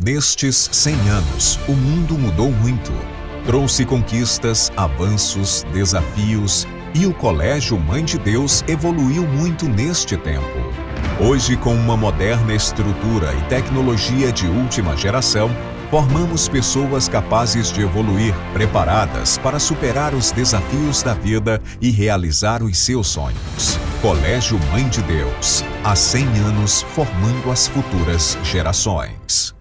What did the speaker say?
Nestes 100 anos, o mundo mudou muito. Trouxe conquistas, avanços, desafios e o Colégio Mãe de Deus evoluiu muito neste tempo. Hoje, com uma moderna estrutura e tecnologia de última geração, formamos pessoas capazes de evoluir, preparadas para superar os desafios da vida e realizar os seus sonhos. Colégio Mãe de Deus, há 100 anos formando as futuras gerações.